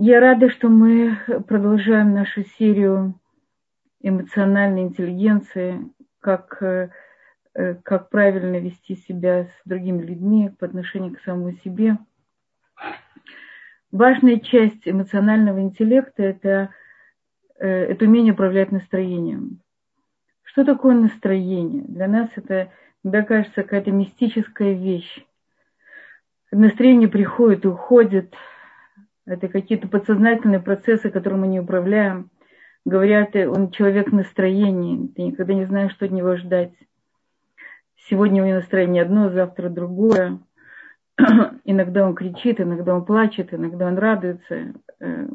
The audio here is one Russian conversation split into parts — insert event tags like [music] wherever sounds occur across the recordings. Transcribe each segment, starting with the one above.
Я рада, что мы продолжаем нашу серию эмоциональной интеллигенции, как, э, как правильно вести себя с другими людьми по отношению к самому себе. Важная часть эмоционального интеллекта это, э, это умение управлять настроением. Что такое настроение? Для нас это, мне кажется, какая-то мистическая вещь. Настроение приходит и уходит. Это какие-то подсознательные процессы, которые мы не управляем. Говорят, он человек настроения. Ты никогда не знаешь, что от него ждать. Сегодня у него настроение одно, завтра другое. [clears throat] иногда он кричит, иногда он плачет, иногда он радуется. Э,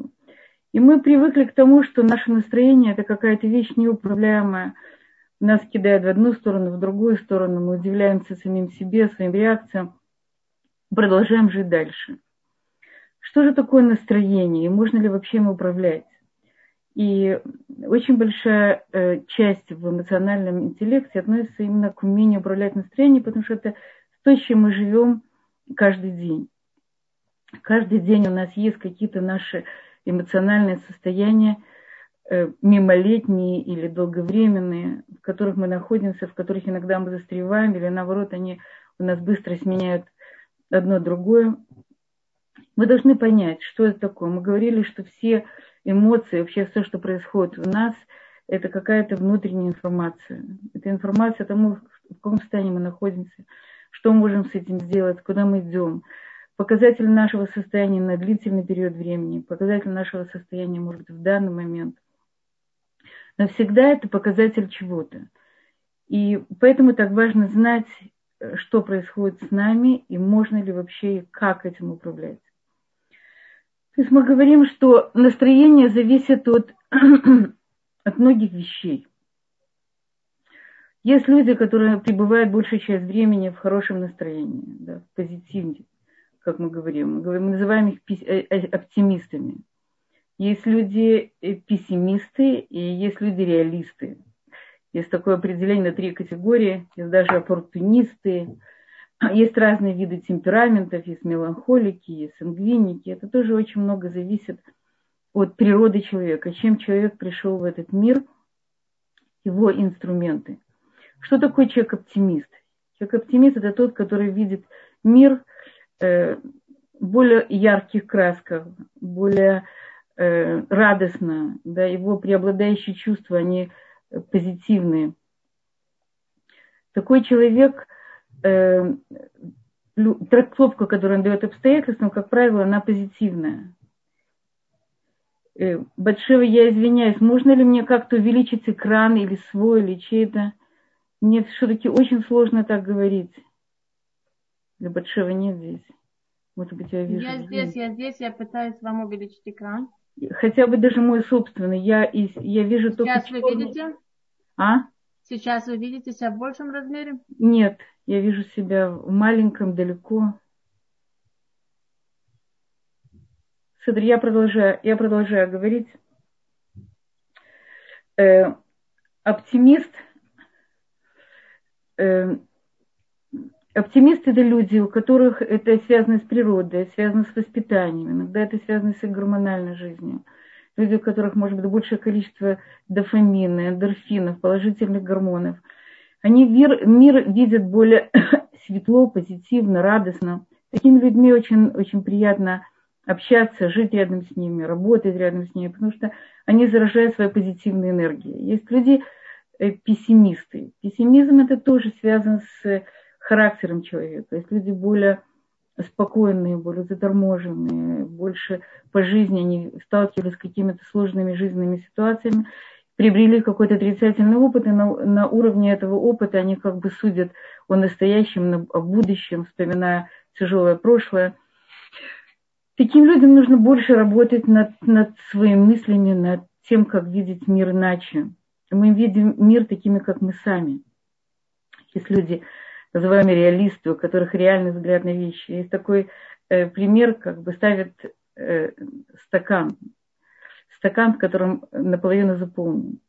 и мы привыкли к тому, что наше настроение это какая-то вещь неуправляемая. Нас кидает в одну сторону, в другую сторону. Мы удивляемся самим себе, своим реакциям. Продолжаем жить дальше. Что же такое настроение и можно ли вообще им управлять? И очень большая э, часть в эмоциональном интеллекте относится именно к умению управлять настроением, потому что это то, с чем мы живем каждый день. Каждый день у нас есть какие-то наши эмоциональные состояния, э, мимолетние или долговременные, в которых мы находимся, в которых иногда мы застреваем, или наоборот, они у нас быстро сменяют одно другое. Мы должны понять, что это такое. Мы говорили, что все эмоции, вообще все, что происходит в нас, это какая-то внутренняя информация. Это информация о том, в каком состоянии мы находимся, что мы можем с этим сделать, куда мы идем. Показатель нашего состояния на длительный период времени, показатель нашего состояния, может быть, в данный момент. Но всегда это показатель чего-то. И поэтому так важно знать, что происходит с нами и можно ли вообще и как этим управлять. То есть мы говорим, что настроение зависит от, [clears throat] от многих вещей. Есть люди, которые пребывают большую часть времени в хорошем настроении, да, в позитиве, как мы говорим. Мы, говорим, мы называем их э, э, оптимистами. Есть люди э, пессимисты и есть люди реалисты. Есть такое определение на три категории. Есть даже оппортунисты. Есть разные виды темпераментов. Есть меланхолики, есть сангвиники. Это тоже очень много зависит от природы человека. Чем человек пришел в этот мир, его инструменты. Что такое человек-оптимист? Человек-оптимист – это тот, который видит мир э, более ярких красках, более э, радостно, да, его преобладающие чувства, они позитивные. Такой человек, э, трактовка, которую он дает обстоятельствам, как правило, она позитивная. Э, Большого я извиняюсь, можно ли мне как-то увеличить экран или свой, или чей-то? Мне все-таки очень сложно так говорить. Любатшева нет здесь. Может быть, я вижу. Я здесь, я здесь, я пытаюсь вам увеличить экран. Хотя бы даже мой собственный. Я, я вижу Сейчас только... Сейчас вы черный... видите? А? Сейчас вы видите себя в большем размере? Нет, я вижу себя в маленьком, далеко. Смотри, я продолжаю, я продолжаю говорить. Э, оптимист – э, оптимисты это люди, у которых это связано с природой, связано с воспитанием, иногда это связано с их гормональной жизнью. Люди, у которых может быть большее количество дофамина, эндорфинов, положительных гормонов. Они мир, мир видят более [coughs] светло, позитивно, радостно. Такими людьми очень, очень приятно общаться, жить рядом с ними, работать рядом с ними, потому что они заражают своей позитивной энергией. Есть люди, Э, пессимисты. Пессимизм это тоже связан с характером человека. Есть люди более спокойные, более заторможенные, больше по жизни они сталкивались с какими-то сложными жизненными ситуациями, приобрели какой-то отрицательный опыт, и на, на уровне этого опыта они как бы судят о настоящем, о будущем, вспоминая тяжелое прошлое. Таким людям нужно больше работать над, над своими мыслями, над тем, как видеть мир иначе мы видим мир такими, как мы сами. Есть люди, называемые реалисты, у которых реальный взгляд на вещи. Есть такой э, пример, как бы ставят э, стакан, стакан, в котором наполовину заполнен.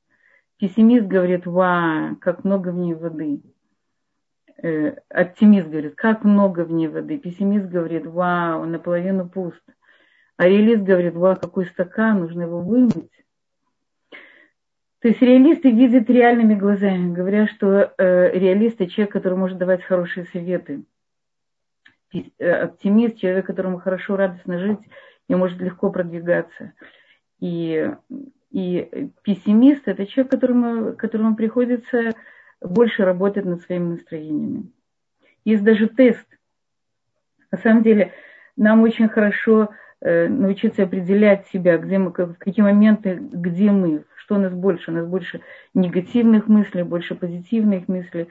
Пессимист говорит, ва, как много в ней воды. Э, оптимист говорит, как много в ней воды. Пессимист говорит, вау, наполовину пуст. А реалист говорит, вау, какой стакан, нужно его вымыть. То есть реалисты видят реальными глазами, говоря, что э, реалист – это человек, который может давать хорошие советы. Э, оптимист – человек, которому хорошо, радостно жить и может легко продвигаться. И, и пессимист – это человек, которому, которому приходится больше работать над своими настроениями. Есть даже тест. На самом деле, нам очень хорошо научиться определять себя, где мы, в какие моменты, где мы, что у нас больше. У нас больше негативных мыслей, больше позитивных мыслей.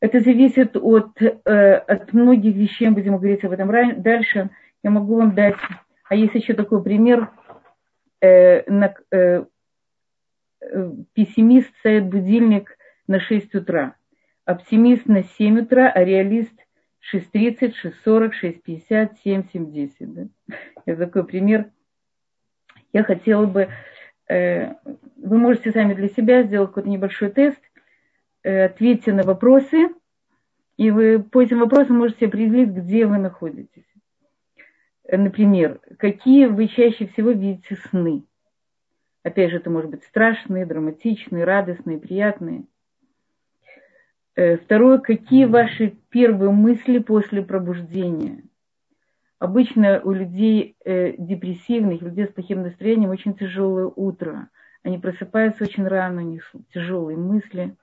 Это зависит от, э, от многих вещей, будем говорить об этом дальше. Я могу вам дать, а есть еще такой пример, э, на, э, э пессимист ставит будильник на 6 утра, оптимист на 7 утра, а реалист 6.30, 6.40, 6.50, 7, 7.10. Да? Это такой пример. Я хотела бы, э, вы можете сами для себя сделать какой-то небольшой тест, э, ответьте на вопросы, и вы по этим вопросам можете определить, где вы находитесь. Например, какие вы чаще всего видите сны? Опять же, это может быть страшные, драматичные, радостные, приятные – второе, какие ваши первые мысли после пробуждения? Обычно у людей э, депрессивных, людей с плохим настроением очень тяжелое утро. Они просыпаются очень рано, у них тяжелые мысли.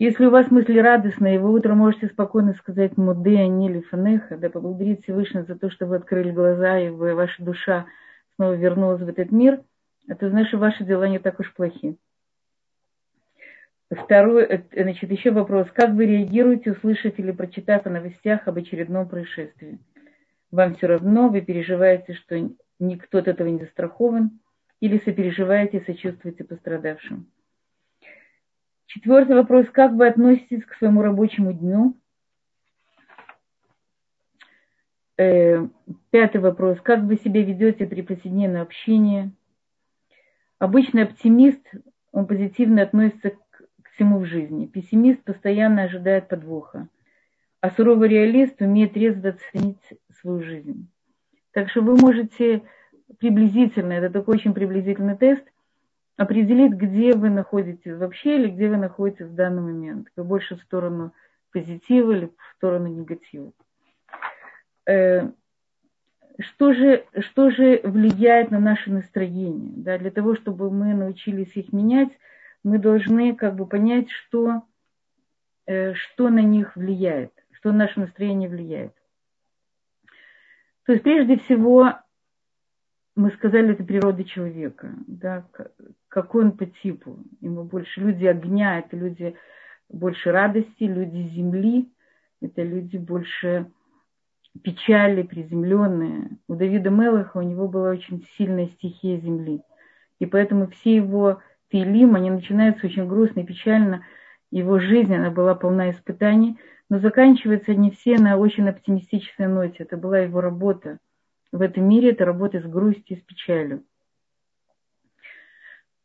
Если у вас мысли радостные, вы утром можете спокойно сказать «Муде, Анили, Фанеха», да, поблагодарить Всевышнего за то, что вы открыли глаза, и вы, ваша душа снова вернулась в этот мир, это значит, что ваши дела не так уж плохи. Второй, э, значит, еще вопрос. Как вы реагируете, услышав или прочитав о новостях об очередном происшествии? Вам все равно, вы переживаете, что никто от этого не застрахован, или сопереживаете и сочувствуете пострадавшим? Четвертый вопрос. Как вы относитесь к своему рабочему дню? Э, пятый вопрос. Как вы себя ведете при повседневном общении? Обычный оптимист, он позитивно относится к всему в жизни. Пессимист постоянно ожидает подвоха, а суровый реалист умеет резво оценить свою жизнь. Так что вы можете приблизительно, это такой очень приблизительный тест, определить, где вы находитесь вообще или где вы находитесь в данный момент. Вы больше в сторону позитива или в сторону негатива. Э, что же, что же влияет на наше настроение? Да, для того, чтобы мы научились их менять, мы должны как бы понять, что, э, что на них влияет, что на наше настроение влияет. То есть прежде всего мы сказали, это природа человека, да, какой он по типу. Ему больше люди огня, это люди больше радости, люди земли, это люди больше печали, приземленные. У Давида Мелаха у него была очень сильная стихия земли. И поэтому все его Филим, они начинаются очень грустно и печально. Его жизнь, она была полна испытаний, но заканчиваются они все на очень оптимистичной ноте. Это была его работа. В этом мире это работа с грустью, с печалью.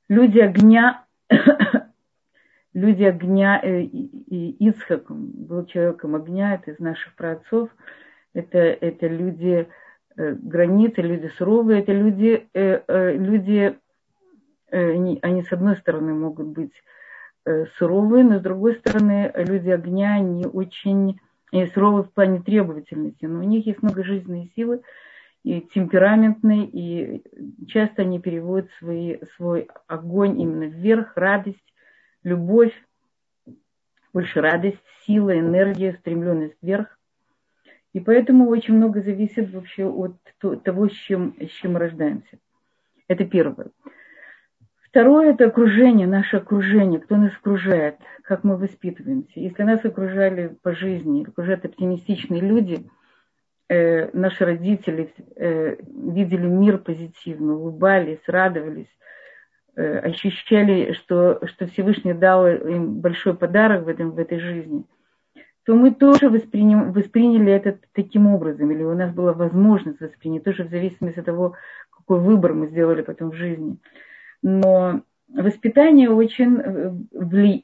Люди огня, [coughs] люди огня, э, и Ицхак был человеком огня, это из наших праотцов, это, это люди э, границы, люди суровые, это люди, э, люди они, они с одной стороны могут быть э, суровые, но с другой стороны люди огня, они очень они суровые в плане требовательности, но у них есть много жизненной силы, и темпераментные, и часто они переводят свои, свой огонь именно вверх, радость, любовь, больше радость, сила, энергия, стремленность вверх. И поэтому очень много зависит вообще от того, с чем, с чем рождаемся. Это первое. Второе – это окружение, наше окружение, кто нас окружает, как мы воспитываемся. Если нас окружали по жизни, окружают оптимистичные люди, э, наши родители э, видели мир позитивно, улыбались, радовались, э, ощущали, что, что Всевышний дал им большой подарок в, этом, в этой жизни, то мы тоже восприним, восприняли это таким образом, или у нас была возможность воспринять, тоже в зависимости от того, какой выбор мы сделали потом в жизни – но воспитание очень э,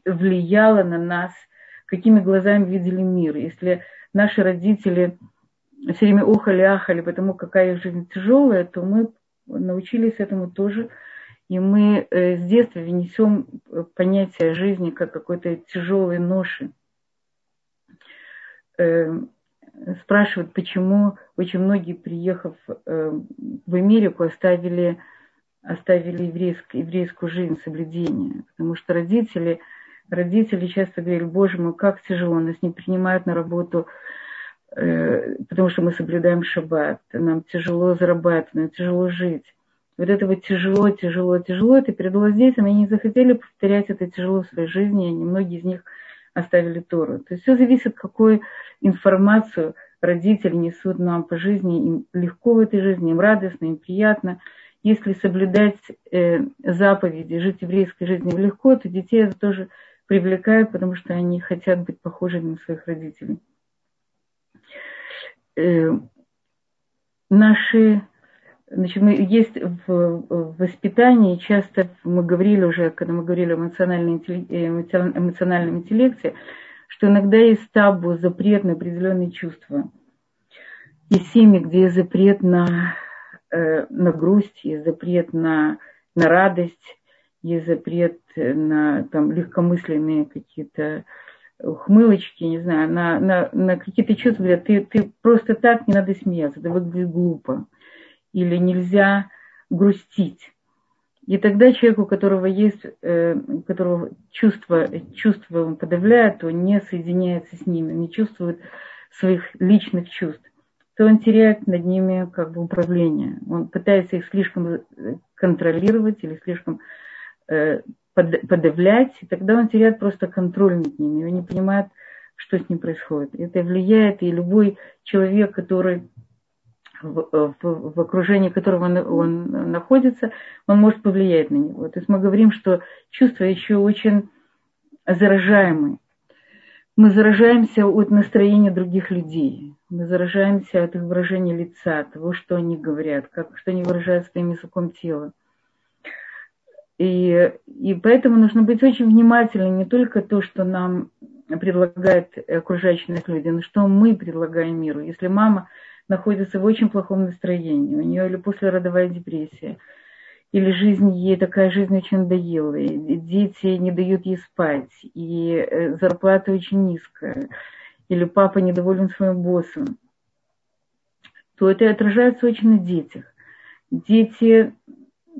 влияло на нас, какими глазами видели мир. Если наши родители все время охали, ахали, потому какая жизнь тяжелая, то мы научились этому тоже. И мы э, с детства внесем понятие жизни как какой-то тяжелой ноши. Э, спрашивают, почему очень многие, приехав э, в Америку, оставили, оставили еврейскую, еврейскую жизнь, соблюдение. Потому что родители, родители часто говорили, боже мой, как тяжело, нас не принимают на работу Э, потому что мы соблюдаем шаббат, нам тяжело зарабатывать, нам тяжело жить. Вот это вот тяжело, тяжело, тяжело, это передалось детям, они не захотели повторять это тяжело в своей жизни, и многие из них оставили Тору. То есть все зависит, какую информацию родители несут нам по жизни, им легко в этой жизни, им радостно, им приятно. Если соблюдать э, заповеди, жить еврейской жизнью легко, то детей это тоже привлекает, потому что они хотят быть похожими на своих родителей. Э, наши, значит, мы, есть в, в воспитании, часто мы говорили уже, когда мы говорили о эмоциональном, эмоциональном интеллекте, что иногда есть табу, запрет на определенные чувства. Есть семьи, где запрет на, э, на грусть, есть запрет на, на радость, есть запрет на там, легкомысленные какие-то ухмылочки, не знаю, на, на, на какие-то чувства, говорят, ты, ты просто так не надо смеяться, это выглядит глупо. Или нельзя грустить. И тогда человек, у которого есть, э, которого чувство, чувство он подавляет, он не соединяется с ними, не чувствует своих личных чувств, то он теряет над ними как бы управление. Он пытается их слишком э, контролировать или слишком э, подавлять, и тогда он теряет просто контроль над ними, он не понимает, что с ним происходит. Это влияет, и любой человек, который в, в, в окружении которого он, он находится, он может повлиять на него. То есть мы говорим, что чувства еще очень заражаемые. Мы заражаемся от настроения других людей. Мы заражаемся от их выражения лица, того, что они говорят, как, что они выражают своим языком тела. И, и поэтому нужно быть очень внимательным не только то, что нам предлагают окружающие люди, но что мы предлагаем миру. Если мама находится в очень плохом настроении, у нее или послеродовая депрессия, или жизнь ей такая жизнь очень надоела, и дети не дают ей спать, и э, зарплата очень низкая, или папа недоволен своим боссом, то это отражается очень на детях. Дети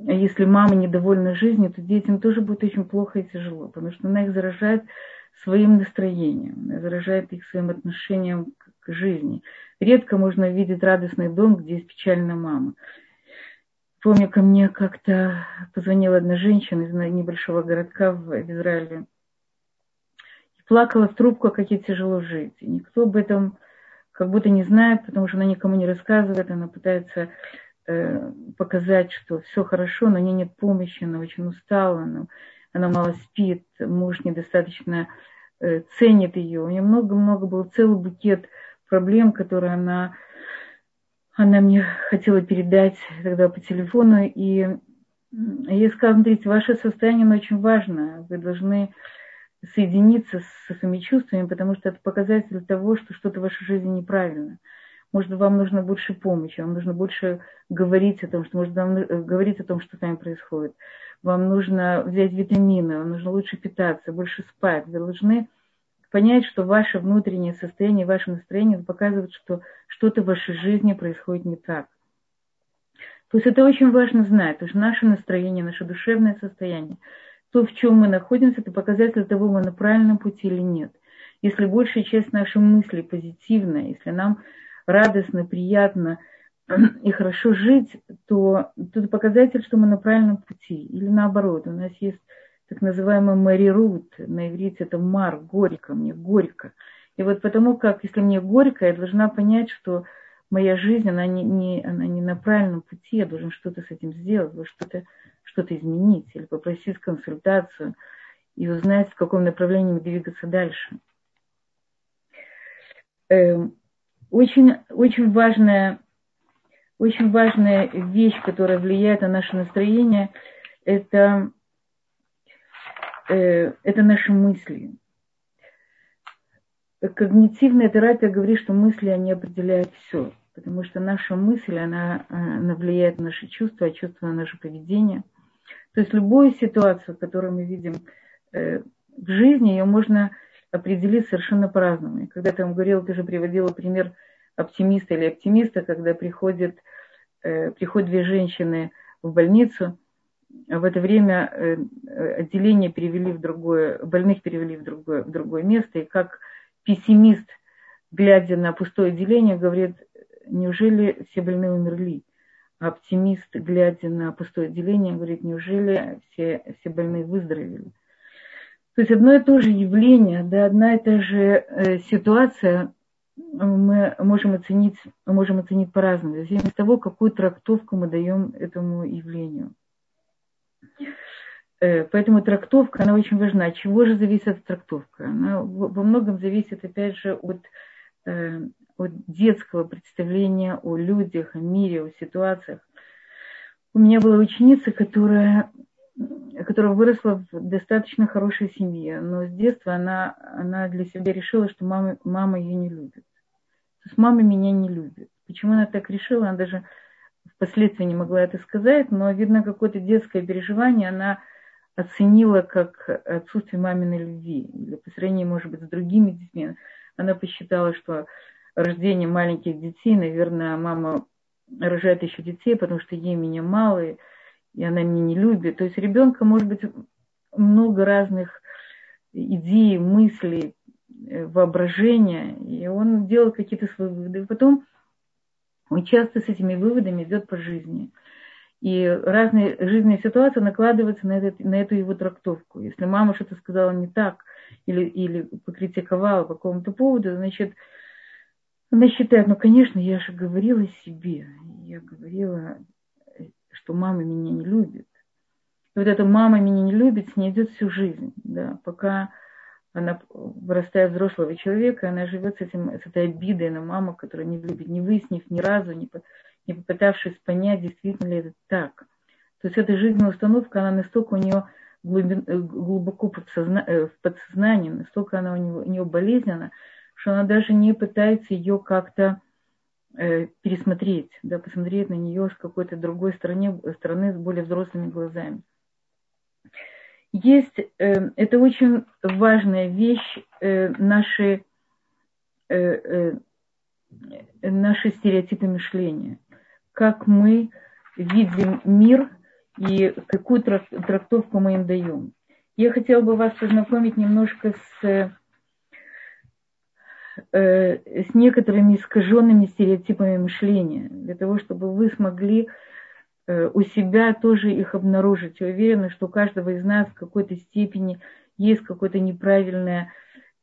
если мама недовольна жизнью, то детям тоже будет очень плохо и тяжело, потому что она их заражает своим настроением, заражает их своим отношением к жизни. Редко можно видеть радостный дом, где есть печальная мама. Помню, ко мне как-то позвонила одна женщина из небольшого городка в Израиле и плакала в трубку, как ей тяжело жить. И никто об этом как будто не знает, потому что она никому не рассказывает, она пытается Э, показать, что все хорошо, но у нее нет помощи, она очень устала, она, она мало спит, муж недостаточно э, ценит ее. У нее много-много был целый букет проблем, которые она, она мне хотела передать тогда по телефону. И я сказала, смотрите, ваше состояние очень важно. Вы должны соединиться со своими чувствами, потому что это показатель того, что что-то в вашей жизни неправильно. Может, вам нужно больше помощи, вам нужно больше говорить о том, что может вам э, говорить о том, что с вами происходит. Вам нужно взять витамины, вам нужно лучше питаться, больше спать. Вы должны понять, что ваше внутреннее состояние, ваше настроение показывает, что что-то в вашей жизни происходит не так. То есть это очень важно знать, потому что наше настроение, наше душевное состояние, то, в чем мы находимся, это показатель того, мы на правильном пути или нет. Если большая часть наших мыслей позитивная, если нам радостно, приятно [clears throat] и хорошо жить, то это показатель, что мы на правильном пути. Или наоборот, у нас есть так называемый Мэри Рут, на иврите это Мар, горько, мне горько. И вот потому как, если мне горько, я должна понять, что моя жизнь, она не, не, она не на правильном пути, я должен что-то с этим сделать, что-то что изменить или попросить консультацию и узнать, в каком направлении двигаться дальше. Эм, очень, очень важная, очень важная вещь, которая влияет на наше настроение, это, э, это наши мысли. когнитивная терапия говорит, что мысли, они определяют все. Потому что наша мысль, она, она влияет на наши чувства, а чувства на наше поведение. То есть любую ситуацию, которую мы видим э, в жизни, ее можно определить совершенно по-разному. Когда ты вам говорила, ты же приводила пример оптимиста или оптимиста, когда приходит, э, приходят две женщины в больницу, в это время э, отделение перевели в другое, больных перевели в другое, в другое место, и как пессимист, глядя на пустое отделение, говорит, неужели все больные умерли? А оптимист, глядя на пустое отделение, говорит, неужели все, все больные выздоровели? То есть одно и то же явление, да, одна и та же э, ситуация мы можем оценить, можем оценить по-разному, в зависимости от того, какую трактовку мы даем этому явлению. Э, поэтому трактовка, она очень важна. Чего же зависит трактовка? Она во многом зависит, опять же, от, э, от детского представления о людях, о мире, о ситуациях. У меня была ученица, которая, которая выросла в достаточно хорошей семье, но с детства она, она для себя решила, что мама, мама ее не любит. То есть мама меня не любит. Почему она так решила, она даже впоследствии не могла это сказать, но, видно, какое-то детское переживание она оценила как отсутствие маминой любви. Или по сравнению, может быть, с другими детьми. Она посчитала, что рождение маленьких детей, наверное, мама рожает еще детей, потому что ей меня мало, и она меня не любит. То есть ребенка может быть много разных идей, мыслей, э, воображения, и он делает какие-то свои выводы. И потом он часто с этими выводами идет по жизни. И разные жизненные ситуации накладываются на, этот, на эту его трактовку. Если мама что-то сказала не так или, или покритиковала по какому-то поводу, значит, она считает, ну, конечно, я же говорила себе. Я говорила, что мама меня не любит. И вот эта мама меня не любит, с ней идет всю жизнь, да, пока она вырастает взрослого человека, она живет с, этим, с этой обидой на маму, которая не любит, не выяснив ни разу, не, не попытавшись понять, действительно ли это так. То есть эта жизненная установка, она настолько у нее глубин, э, глубоко э, в подсознании, настолько она у, него, у нее болезненна, что она даже не пытается ее как-то э, пересмотреть, да, посмотреть на нее с какой-то другой стороны, стороны с более взрослыми глазами. Есть, э, это очень важная вещь, э, наши, э, э, наши стереотипы мышления – как мы видим мир и какую трактовку мы им даем. Я хотела бы вас познакомить немножко с, э, с некоторыми искаженными стереотипами мышления, для того, чтобы вы смогли э, у себя тоже их обнаружить. Я уверена, что у каждого из нас в какой-то степени есть какой-то неправильное,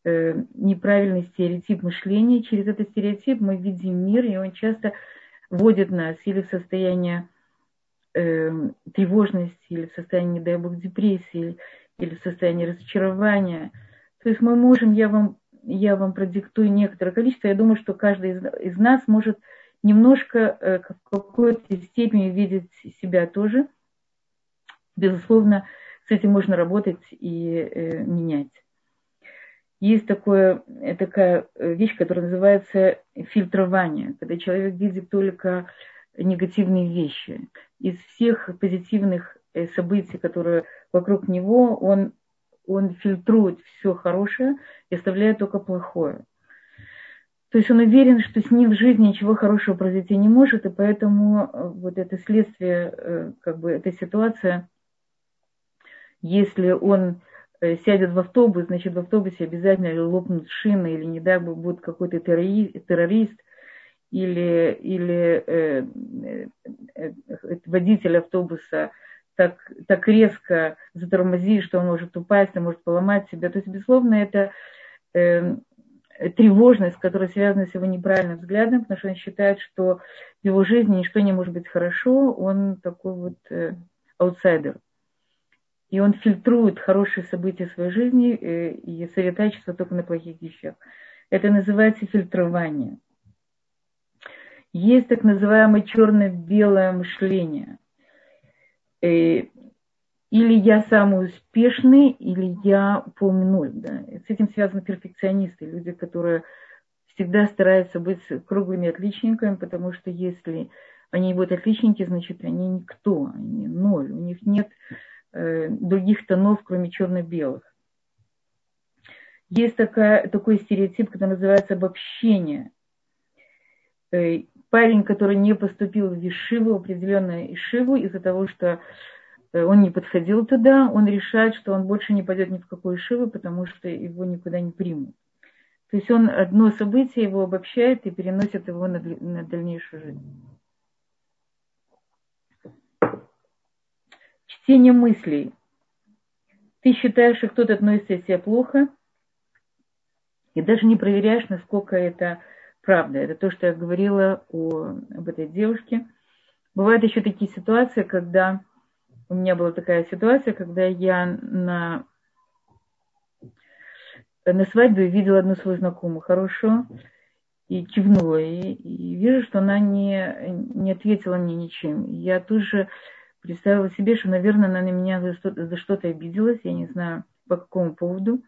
э, неправильный стереотип мышления. Через этот стереотип мы видим мир, и он часто вводит нас или в состояние э, тревожности, или в состояние, не дай бог, депрессии, или в состоянии разочарования. То есть мы можем, я вам, я вам продиктую некоторое количество, я думаю, что каждый из, из нас может немножко э, в какой-то степени видеть себя тоже. Безусловно, с этим можно работать и э, менять есть такое, э, такая вещь, которая называется фильтрование, когда человек видит только негативные вещи. Из всех позитивных событий, которые вокруг него, он, он фильтрует все хорошее и оставляет только плохое. То есть он уверен, что с ним в жизни ничего хорошего произойти не может, и поэтому вот это следствие, как бы эта ситуация, если он Э, сядет в автобус, значит, в автобусе обязательно лопнут шины, или не дай бог будет какой-то террорист, или, или э, э, э, водитель автобуса так, так резко затормозит, что он может упасть, он может поломать себя. То есть, безусловно, это э, тревожность, которая связана с его неправильным взглядом, потому что он считает, что в его жизни ничто не может быть хорошо, он такой вот э, аутсайдер и он фильтрует хорошие события своей жизни э, и сосредотачивается только на плохих вещах. Это называется фильтрование. Есть так называемое черно-белое мышление. Э, и или я самый успешный, или я полный ноль. Да. С этим связаны перфекционисты, люди, которые всегда стараются быть круглыми отличниками, потому что если они будут отличники, значит, они никто, они ноль. У них нет э, других тонов, кроме черно-белых. Есть такая, такой стереотип, который называется обобщение. Э, парень, который не поступил в Ишиву, определенную Ишиву, из-за того, что он не подходил туда, он решает, что он больше не пойдет ни в какую Ишиву, потому что его никуда не примут. То есть он одно событие его обобщает и переносит его на, на дальнейшую жизнь. Чтение мыслей. Ты считаешь, что кто-то относится к себе плохо, и даже не проверяешь, насколько это правда. Это то, что я говорила о, об этой девушке. Бывают еще такие ситуации, когда у меня была такая ситуация, когда я на на свадьбе видела одну свою знакомую хорошую и кивнула ей. И вижу, что она не, не ответила мне ничем. Я тут же представила себе, что, наверное, она на меня за что-то, за что-то обиделась, я не знаю, по какому поводу.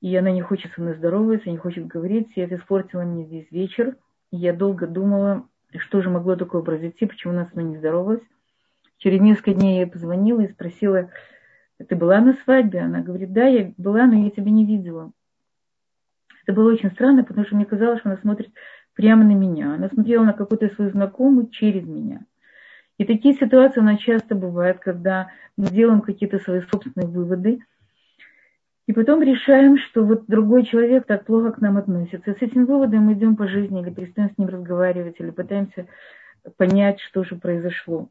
И она не хочет со мной здороваться, не хочет говорить. И это испортило мне весь вечер. И я долго думала, что же могло такое произойти, почему она с мной не здоровалась. Через несколько дней я ей позвонила и спросила, ты была на свадьбе? Она говорит, да, я была, но я тебя не видела. Это было очень странно, потому что мне казалось, что она смотрит прямо на меня. Она смотрела на какую-то свою знакомую через меня. И такие ситуации у нас часто бывают, когда мы делаем какие-то свои собственные выводы, и потом решаем, что вот другой человек так плохо к нам относится. С этим выводом мы идем по жизни, или перестаем с ним разговаривать, или пытаемся понять, что же произошло.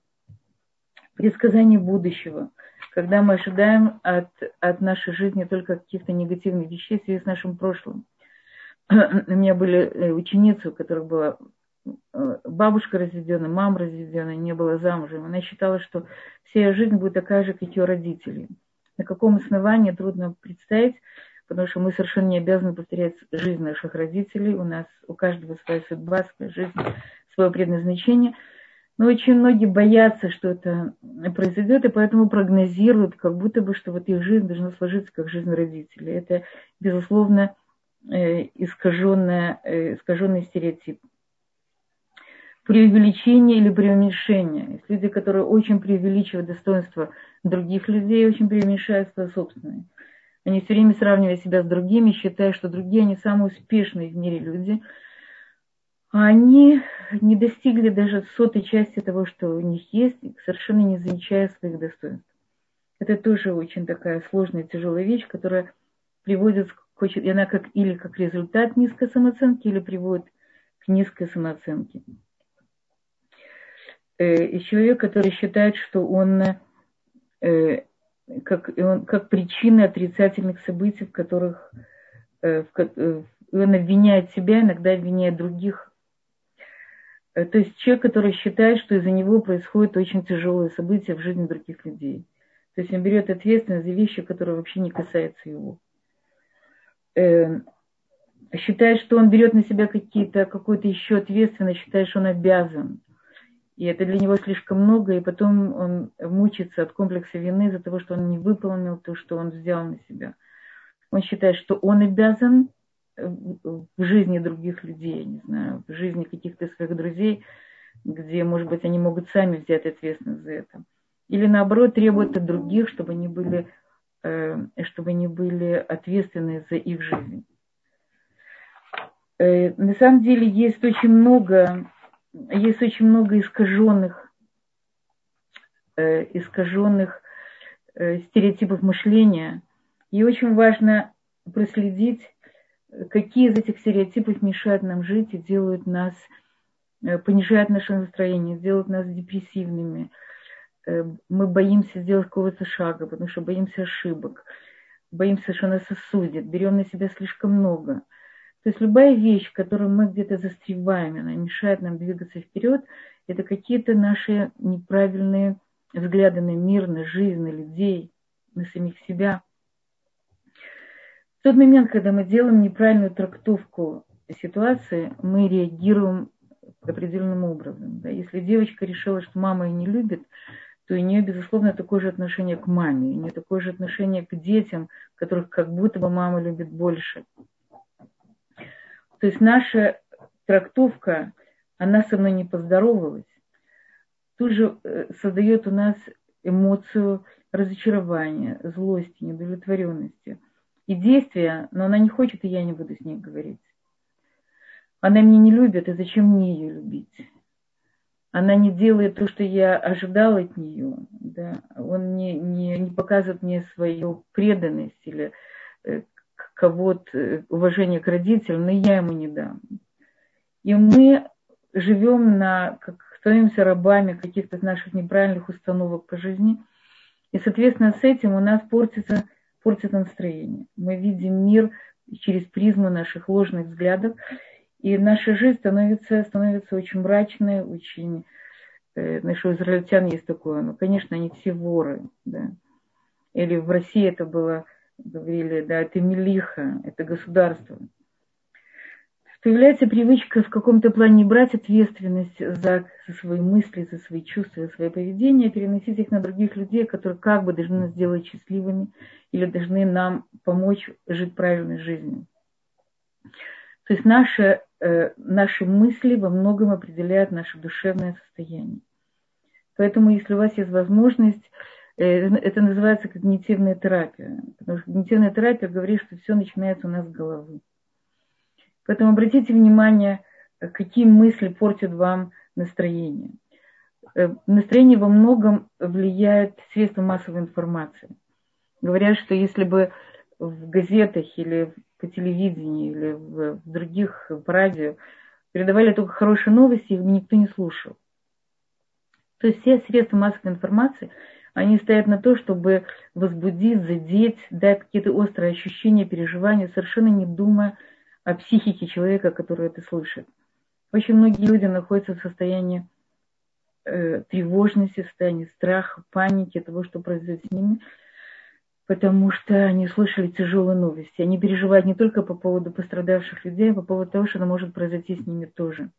Предсказание будущего – когда мы ожидаем от, от нашей жизни только каких-то негативных вещей в связи с нашим прошлым. [clears throat] У меня были э, ученицы, у которых была э, бабушка разведенная, мама разведенная, не была замужем. Она считала, что вся ее жизнь будет такая же, как ее родители. На каком основании трудно представить, потому что мы совершенно не обязаны повторять жизнь наших родителей. У нас у каждого своя судьба, своя жизнь, свое предназначение – но очень многие боятся, что это произойдет, и поэтому прогнозируют, как будто бы, что вот их жизнь должна сложиться, как жизнь родителей. Это, безусловно, э, искаженный, э, стереотип. Преувеличение или преуменьшение. Есть люди, которые очень преувеличивают достоинство других людей, очень преуменьшают свое собственное. Они все время сравнивают себя с другими, считая, что другие, они самые успешные в мире люди – они не достигли даже сотой части того, что у них есть, совершенно не замечая своих достоинств. Это тоже очень такая сложная, тяжелая вещь, которая приводит к очень, она как или как результат низкой самооценки, или приводит к низкой самооценке. Э, и человек, который считает, что он э, как, он, как причина отрицательных событий, в которых э, он обвиняет себя, иногда обвиняет других то есть человек, который считает, что из-за него происходят очень тяжелые события в жизни других людей. То есть он берет ответственность за вещи, которые вообще не касаются его. Э, считает, что он берет на себя какие-то, какую-то еще ответственность, считает, что он обязан. И это для него слишком много, и потом он мучится от комплекса вины из-за того, что он не выполнил то, что он взял на себя. Он считает, что он обязан, в жизни других людей, не знаю, в жизни каких-то своих друзей, где, может быть, они могут сами взять ответственность за это. Или наоборот требуют от других, чтобы они были, э, чтобы они были ответственны за их жизнь. Э, на самом деле есть очень много, есть очень много искаженных, э, искаженных стереотипов мышления. И очень важно проследить какие из этих стереотипов мешают нам жить и делают нас, э, понижают наше настроение, делают нас депрессивными. Э, мы боимся сделать какого-то шага, потому что боимся ошибок, боимся, что нас осудят, берем на себя слишком много. То есть любая вещь, в которой мы где-то застреваем, она мешает нам двигаться вперед, это какие-то наши неправильные взгляды на мир, на жизнь, на людей, на самих себя – тот момент, когда мы делаем неправильную трактовку ситуации, мы реагируем определенным образом. Да. Если девочка решила, что мама ее не любит, то у нее, безусловно, такое же отношение к маме, у нее такое же отношение к детям, которых как будто бы мама любит больше. То есть наша трактовка, она со мной не поздоровалась, тут же э, создает у нас эмоцию разочарования, злости, недовлетворенности. И действия, но она не хочет, и я не буду с ней говорить. Она меня не любит, и зачем мне ее любить? Она не делает то, что я ожидал от нее. Да? Он не, не, не показывает мне свою преданность или э, кого-то, э, уважение к родителям, но я ему не дам. И мы живем на, как становимся рабами каких-то наших неправильных установок по жизни. И, соответственно, с этим у нас портится, портится настроение. Мы видим мир через призму наших ложных взглядов. И наша жизнь становится, становится очень мрачной, очень... Э, знаешь, у израильтян есть такое, ну, конечно, они все воры, да. Или в России это было, говорили, да, это милиха, это государство появляется привычка в каком-то плане брать ответственность за, за свои мысли, за свои чувства, за свое поведение, переносить их на других людей, которые как бы должны нас сделать счастливыми или должны нам помочь жить правильной жизнью. То есть наши, э, наши мысли во многом определяют наше душевное состояние. Поэтому, если у вас есть возможность, э, это называется когнитивная терапия. Потому что когнитивная терапия говорит, что все начинается у нас с головы. Поэтому обратите внимание, какие мысли портят вам настроение. Э, настроение во многом влияет средства массовой информации. Говорят, что если бы в газетах или по телевидению или в других в радио передавали только хорошие новости, их никто не слушал. То есть все средства массовой информации, они стоят на то, чтобы возбудить, задеть, дать какие-то острые ощущения, переживания, совершенно не думая о психике человека, который это слышит. Очень многие люди находятся в состоянии э, тревожности, в состоянии страха, паники того, что произойдет с ними, потому что они слышали тяжелые новости. Они переживают не только по поводу пострадавших людей, а по поводу того, что может произойти с ними тоже.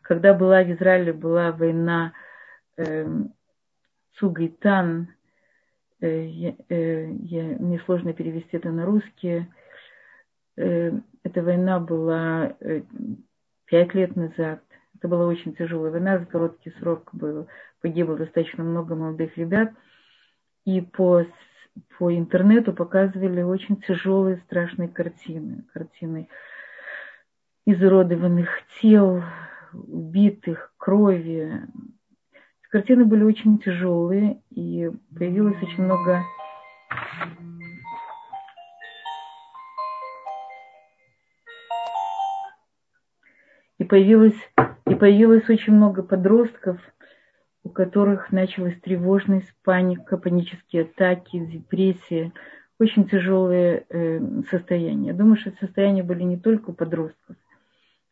Когда была в Израиле была война э, Цугайтан, э, э, мне сложно перевести это на русский, эта война была э, пять лет назад. Это была очень тяжелая война, за короткий срок было, погибло достаточно много молодых ребят. И по, по интернету показывали очень тяжелые, страшные картины. Картины изуродованных тел, убитых, крови. Картины были очень тяжелые, и появилось очень много И появилось, и появилось очень много подростков, у которых началась тревожность, паника, панические атаки, депрессия, очень тяжелые э, состояния. Я думаю, что состояния были не только у подростков,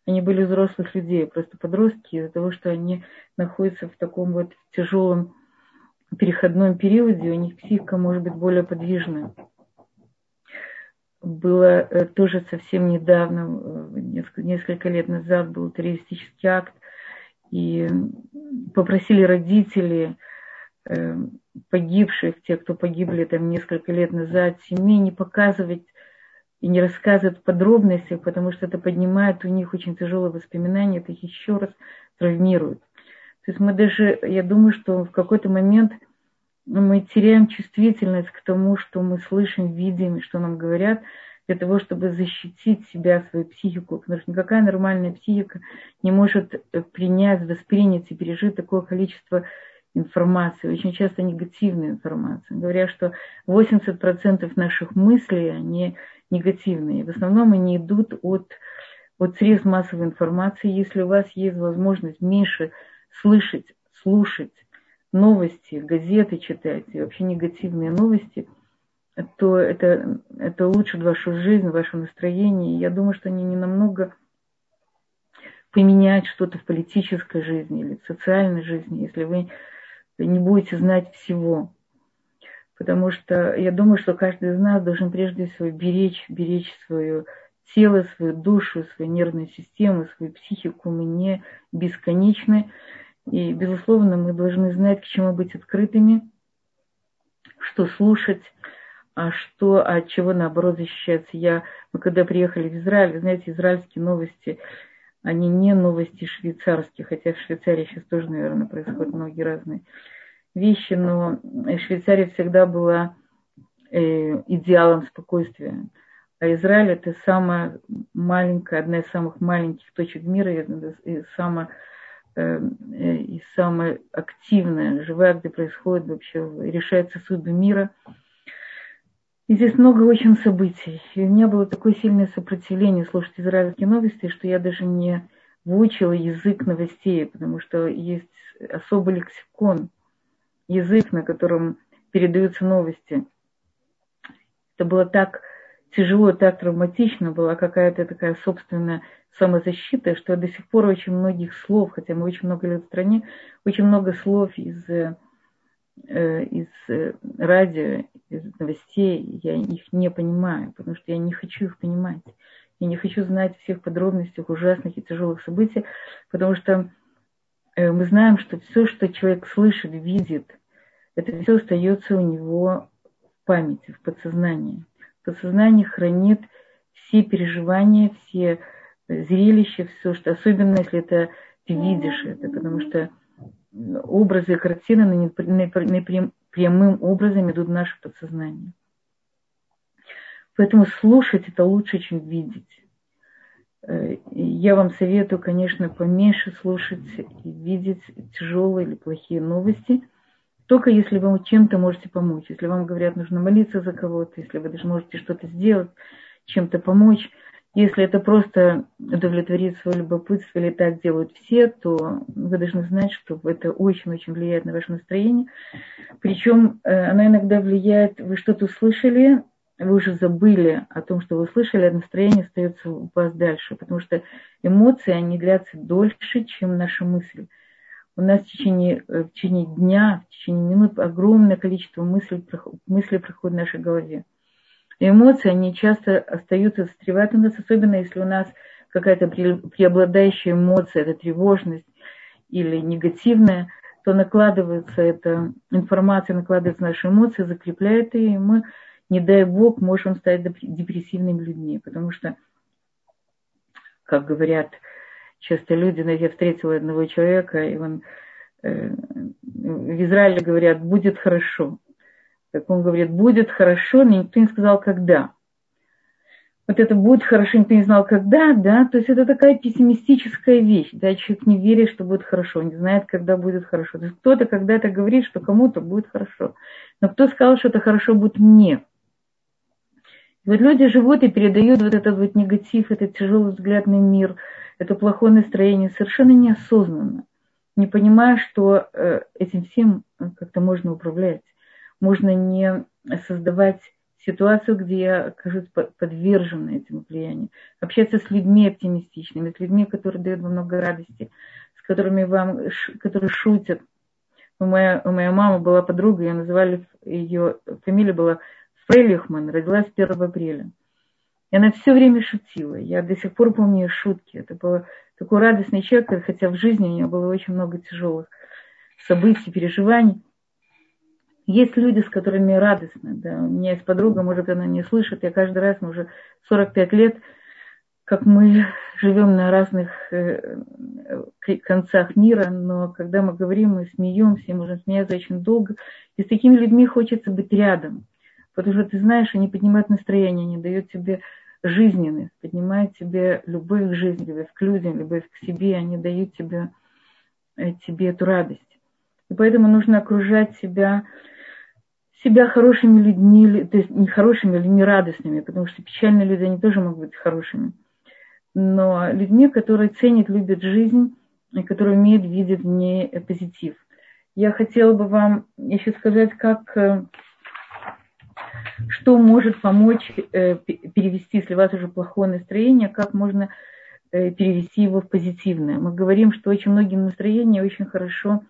они были у взрослых людей, просто подростки из-за того, что они находятся в таком вот тяжелом переходном периоде, у них психика может быть более подвижная было э, тоже совсем недавно, э, несколько, лет назад был террористический акт, и попросили родители э, погибших, те, кто погибли там несколько лет назад, семьи не показывать и не рассказывать в подробностях, потому что это поднимает у них очень тяжелые воспоминания, это их еще раз травмирует. То есть мы даже, я думаю, что в какой-то момент – мы теряем чувствительность к тому, что мы слышим, видим, что нам говорят, для того, чтобы защитить себя, свою психику. Потому что никакая нормальная психика не может принять, воспринять и пережить такое количество информации, очень часто негативной информации. Говорят, что 80% наших мыслей, они негативные. В основном они идут от, от средств массовой информации. Если у вас есть возможность меньше слышать, слушать, новости, газеты читать, и вообще негативные новости, то это, это улучшит вашу жизнь, ваше настроение. Я думаю, что они не намного поменяют что-то в политической жизни или в социальной жизни, если вы не будете знать всего. Потому что я думаю, что каждый из нас должен прежде всего беречь, беречь свое тело, свою душу, свою нервную систему, свою психику. Мы не бесконечны. И, безусловно, мы должны знать, к чему быть открытыми, что слушать, а что, от чего, наоборот, защищаться. Я, мы когда приехали в Израиль, знаете, израильские новости, они не новости швейцарские, хотя в Швейцарии сейчас тоже, наверное, происходят многие разные вещи, но Швейцария всегда была э, идеалом спокойствия. А Израиль это самая маленькая, одна из самых маленьких точек мира и самая, и самая активная, живая, где происходит вообще, решается судьбы мира. И здесь много очень событий. И у меня было такое сильное сопротивление слушать израильские новости, что я даже не выучила язык новостей, потому что есть особый лексикон – язык, на котором передаются новости. Это было так тяжело, так травматично, была какая-то такая собственная самозащита, что до сих пор очень многих слов, хотя мы очень много лет в стране, очень много слов из, э, из э, радио, из новостей, я их не понимаю, потому что я не хочу их понимать. Я не хочу знать всех подробностей ужасных и тяжелых событий, потому что э, мы знаем, что все, что человек слышит, видит, это все остается у него в памяти, в подсознании. Подсознание хранит все переживания, все зрелища, все, что особенно если это ты видишь это, потому что образы и картины прямым образом идут в наше подсознание. Поэтому слушать это лучше, чем видеть. Э, я вам советую, конечно, поменьше слушать и видеть тяжелые или плохие новости, только если вы чем-то можете помочь. Если вам говорят, нужно молиться за кого-то, если вы даже можете что-то сделать, чем-то помочь. Если это просто удовлетворить свое любопытство или так делают все, то вы должны знать, что это очень-очень влияет на ваше настроение. Причем э, оно иногда влияет, вы что-то услышали, вы уже забыли о том, что вы услышали, а настроение остается у вас дальше, потому что эмоции, они длятся дольше, чем наша мысль у нас в течение, э, в течение дня, в течение минут огромное количество мыслей, мыслей проходит в нашей голове. Эмоции, они часто остаются, застревать у нас, особенно если у нас какая-то преобладающая эмоция, это тревожность или негативная, то накладывается эта информация, накладывается наши эмоции, закрепляет ее, и мы, не дай бог, можем стать депрессивными людьми, потому что, как говорят, часто люди, я встретила одного человека, и он э, в Израиле говорят, будет хорошо. Так он говорит, будет хорошо, но никто не сказал, когда. Вот это будет хорошо, никто не знал, когда, да, то есть это такая пессимистическая вещь, да, человек не верит, что будет хорошо, не знает, когда будет хорошо. То есть кто-то когда-то говорит, что кому-то будет хорошо, но кто сказал, что это хорошо будет мне? Вот люди живут и передают вот этот вот негатив, этот тяжелый взгляд на мир – это плохое настроение совершенно неосознанно, не понимая, что э, этим всем э, как-то можно управлять. Можно не создавать ситуацию, где я окажусь подвержена этому влиянию. Общаться с людьми оптимистичными, с людьми, которые дают вам много радости, с которыми вам, которые шутят. У моя, у моей мамы была подруга, ее называли, ее фамилия была Фрейлихман, родилась 1 апреля. И она все время шутила. Я до сих пор помню ее шутки. Это был такой радостный человек, хотя в жизни у нее было очень много тяжелых событий, переживаний. Есть люди, с которыми радостно. Да. У меня есть подруга, может, она не слышит. Я каждый раз, мы уже 45 лет, как мы живем на разных э, концах мира, но когда мы говорим, мы смеемся, можем смеяться очень долго. И с такими людьми хочется быть рядом. Потому что ты знаешь, они поднимают настроение, они дают тебе жизненность, поднимает тебе любовь к жизни, любовь к людям, любовь к себе, они дают тебе, э, тебе эту радость. И поэтому нужно окружать себя, себя хорошими людьми, то есть не хорошими или не радостными, потому что печальные люди, они тоже могут быть хорошими. Но людьми, которые ценят, любят жизнь, и которые умеют видеть в ней позитив. Я хотела бы вам еще сказать, как э, что может помочь э, перевести, если у вас уже плохое настроение, как можно э, перевести его в позитивное. Мы говорим, что очень многим настроения очень хорошо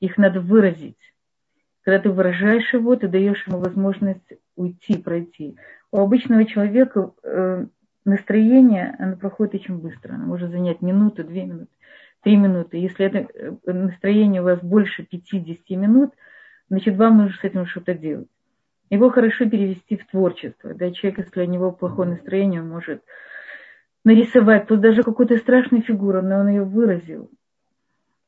их надо выразить. Когда ты выражаешь его, ты даешь ему возможность уйти, пройти. У обычного человека э, настроение, оно проходит очень быстро. Оно может занять минуту, две минуты. 3 минуты. Если это настроение у вас больше 50 минут, значит, вам нужно с этим что-то делать. Его хорошо перевести в творчество. Да, человек, если у него плохое настроение, он может нарисовать, пусть даже какую-то страшную фигуру, но он ее выразил.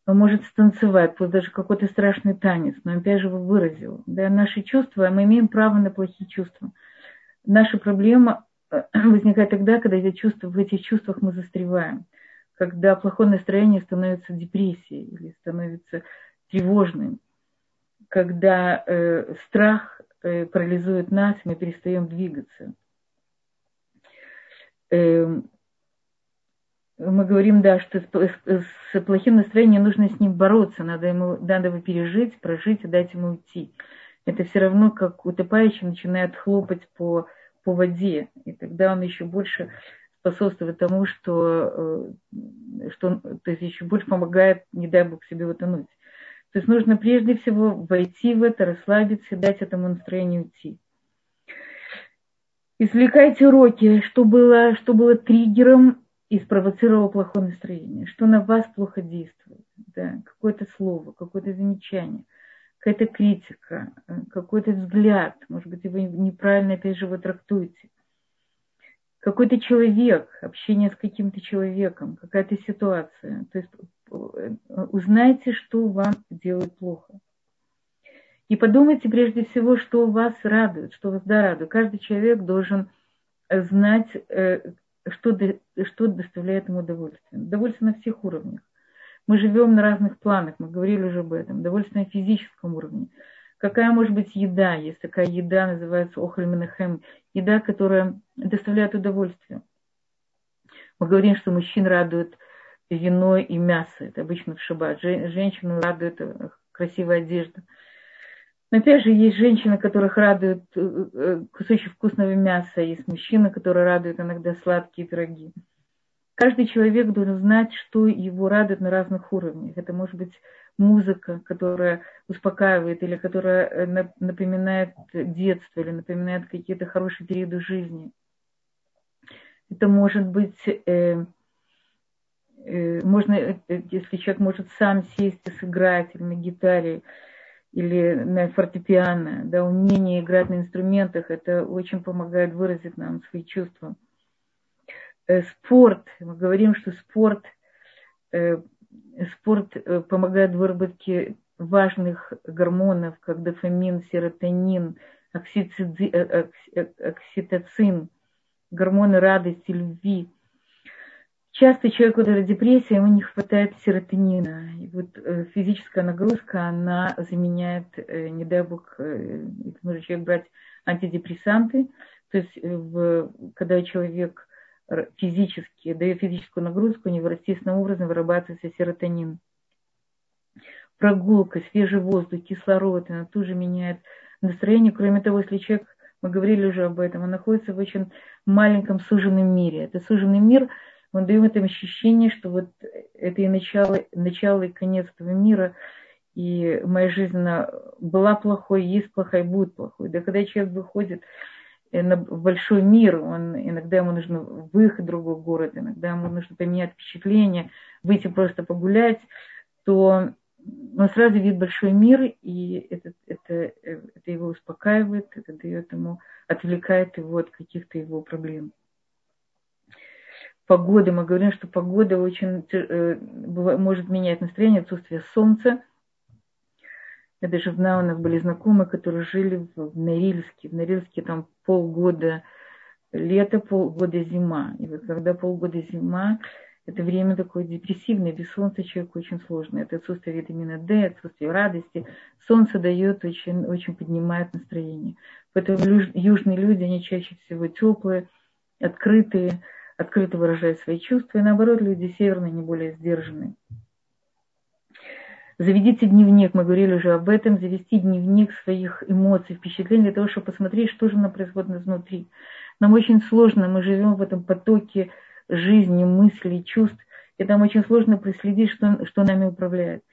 Он может станцевать, пусть даже какой-то страшный танец, но опять же его выразил. Да, наши чувства, мы имеем право на плохие чувства. Наша проблема э, [clears throat] возникает тогда, когда эти чувства, в этих чувствах мы застреваем. Когда плохое настроение становится депрессией или становится тревожным. Когда э, страх парализует нас, мы перестаем двигаться. Э, мы говорим, да, что с, плохим настроением нужно с ним бороться, надо, ему, надо его пережить, прожить и дать ему уйти. Это все равно, как утопающий начинает хлопать по, по воде, и тогда он еще больше способствует тому, что, э, что то есть еще больше помогает, не дай Бог, себе утонуть. То есть нужно прежде всего войти в это, расслабиться, дать этому настроению уйти. Извлекайте уроки, что было, что было триггером и спровоцировало плохое настроение, что на вас плохо действует, да, какое-то слово, какое-то замечание, какая-то критика, э, какой-то взгляд, может быть, вы неправильно, опять же, вы трактуете. Какой-то человек, общение с каким-то человеком, какая-то ситуация. То есть узнайте, что вам делает плохо. И подумайте прежде всего, что вас радует, что вас да радует. Каждый человек должен знать, э, что, что доставляет ему удовольствие. Удовольствие на всех уровнях. Мы живем на разных планах, мы говорили уже об этом. Удовольствие на физическом уровне. Какая может быть еда? Есть такая еда, называется охоль менахем. Еда, которая доставляет удовольствие. Мы говорим, что мужчин радует вино и мясо. Это обычно в шаббат. Женщину радует э, красивая одежда. Но опять же, есть женщины, которых радует э, э, кусочек вкусного мяса, есть мужчины, которые радуют иногда сладкие пироги. Каждый человек должен знать, что его радует на разных уровнях. Это может быть музыка, которая успокаивает, или которая напоминает детство, или напоминает какие-то хорошие периоды жизни. Это может быть, можно, если человек может сам сесть и сыграть, или на гитаре, или на фортепиано, да, умение играть на инструментах, это очень помогает выразить нам свои чувства. Э, спорт, мы говорим, что спорт, э, спорт э, помогает выработке важных гормонов, как дофамин, серотонин, окситоцин, гормоны радости, любви. Часто человеку, когда депрессия, ему не хватает серотонина. И вот э, физическая нагрузка, она заменяет, э, не дай бог, э, может человек брать антидепрессанты. То есть в, когда человек физически дает физическую нагрузку, у него естественным образом вырабатывается серотонин. Прогулка, свежий воздух, кислород, она тоже меняет настроение. Кроме того, если человек, мы говорили уже об этом, он находится в очень маленьком суженном мире. Это суженный мир – он дает им ощущение, что вот это и начало, начало и конец этого мира, и моя жизнь она была плохой, есть плохая, будет плохой. Да когда человек выходит э, на большой мир, он, иногда ему нужно выехать в другой город, иногда ему нужно поменять впечатление, выйти просто погулять, то он сразу видит большой мир, и это, это, это его успокаивает, это дает ему, отвлекает его от каких-то его проблем погоды. Мы говорим, что погода очень э, может менять настроение, отсутствие солнца. Я даже знаю, у нас были знакомые, которые жили в Норильске. В Норильске там полгода лето, полгода зима. И вот когда полгода зима, это время такое депрессивное, без солнца человеку очень сложно. Это отсутствие витамина D, отсутствие радости. Солнце дает, очень, очень поднимает настроение. Поэтому южные люди, они чаще всего теплые, открытые, открыто выражают свои чувства, и наоборот, люди северные не более сдержанные. Заведите дневник, мы говорили уже об этом, завести дневник своих эмоций, впечатлений, для того, чтобы посмотреть, что же нам происходит внутри. Нам очень сложно, мы живем в этом потоке жизни, мыслей, чувств, и нам очень сложно проследить, что, что нами управляет.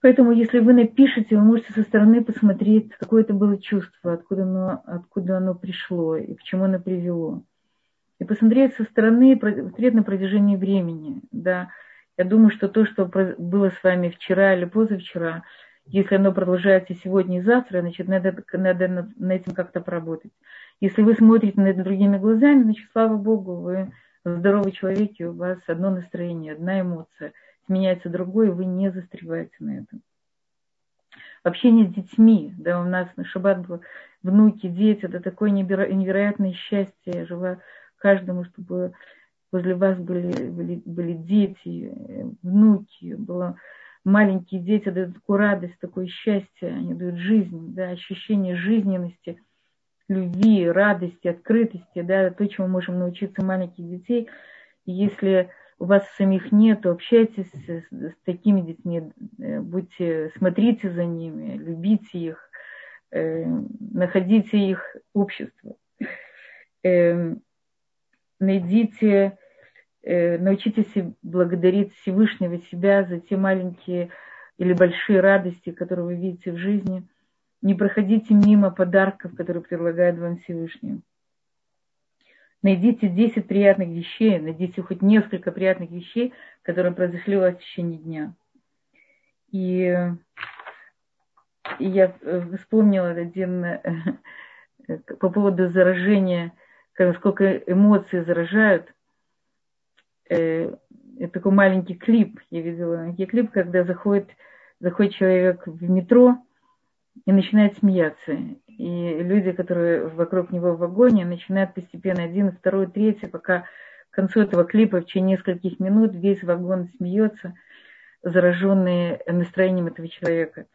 Поэтому, если вы напишете, вы можете со стороны посмотреть, какое это было чувство, откуда оно, откуда оно пришло и к чему оно привело и посмотреть со стороны, посмотреть на протяжении времени, да, Я думаю, что то, что было с вами вчера или позавчера, если оно продолжается сегодня и завтра, значит, надо, надо над этим как-то поработать. Если вы смотрите на это другими глазами, значит, слава Богу, вы здоровый человек, и у вас одно настроение, одна эмоция, сменяется другой, и вы не застреваете на этом. Общение с детьми, да, у нас на шаббат было внуки, дети, это такое невероятное счастье. Я желаю каждому, чтобы возле вас были, были, были дети, внуки, было маленькие дети дают такую радость, такое счастье, они дают жизнь, да, ощущение жизненности, любви, радости, открытости, да, то, чему можем научиться маленьких детей. И если у вас самих нет, то общайтесь с, с такими детьми, э, будьте, смотрите за ними, любите их, э, находите их общество. Э, найдите Э, научитесь благодарить Всевышнего себя за те маленькие или большие радости, которые вы видите в жизни. Не проходите мимо подарков, которые предлагает вам Всевышний. Найдите 10 приятных вещей, найдите хоть несколько приятных вещей, которые произошли у вас в течение дня. И, и я э, вспомнила один э, [laughs] по поводу заражения, сколько эмоций заражают – э, такой маленький клип, я видела маленький клип, когда заходит, заходит человек в метро и начинает смеяться. И люди, которые вокруг него в вагоне, начинают постепенно один, второй, третий, пока к концу этого клипа в течение нескольких минут весь вагон смеется, зараженный настроением этого человека.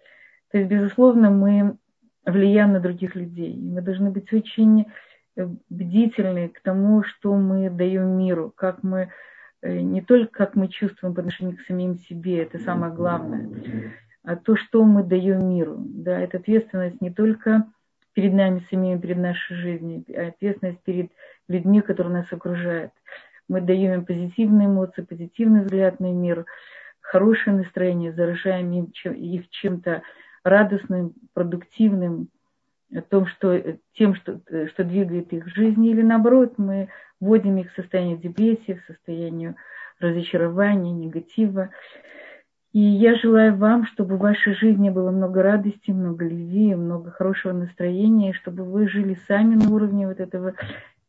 То есть, безусловно, мы влияем на других людей. Мы должны быть очень бдительны к тому, что мы даем миру, как мы Э, не только как мы чувствуем по отношению к самим себе, это самое главное, а то, что мы даем миру. Да, это ответственность не только перед нами самими, перед нашей жизнью, а ответственность перед людьми, которые нас окружают. Мы даем им позитивные эмоции, позитивный взгляд на мир, хорошее настроение, заражаем их чем-то радостным, продуктивным, о том, что, тем, что, что двигает их жизнь, или наоборот, мы вводим их в состояние депрессии, в состояние разочарования, негатива. И я желаю вам, чтобы в вашей жизни было много радости, много любви, много хорошего настроения, и чтобы вы жили сами на уровне вот этого,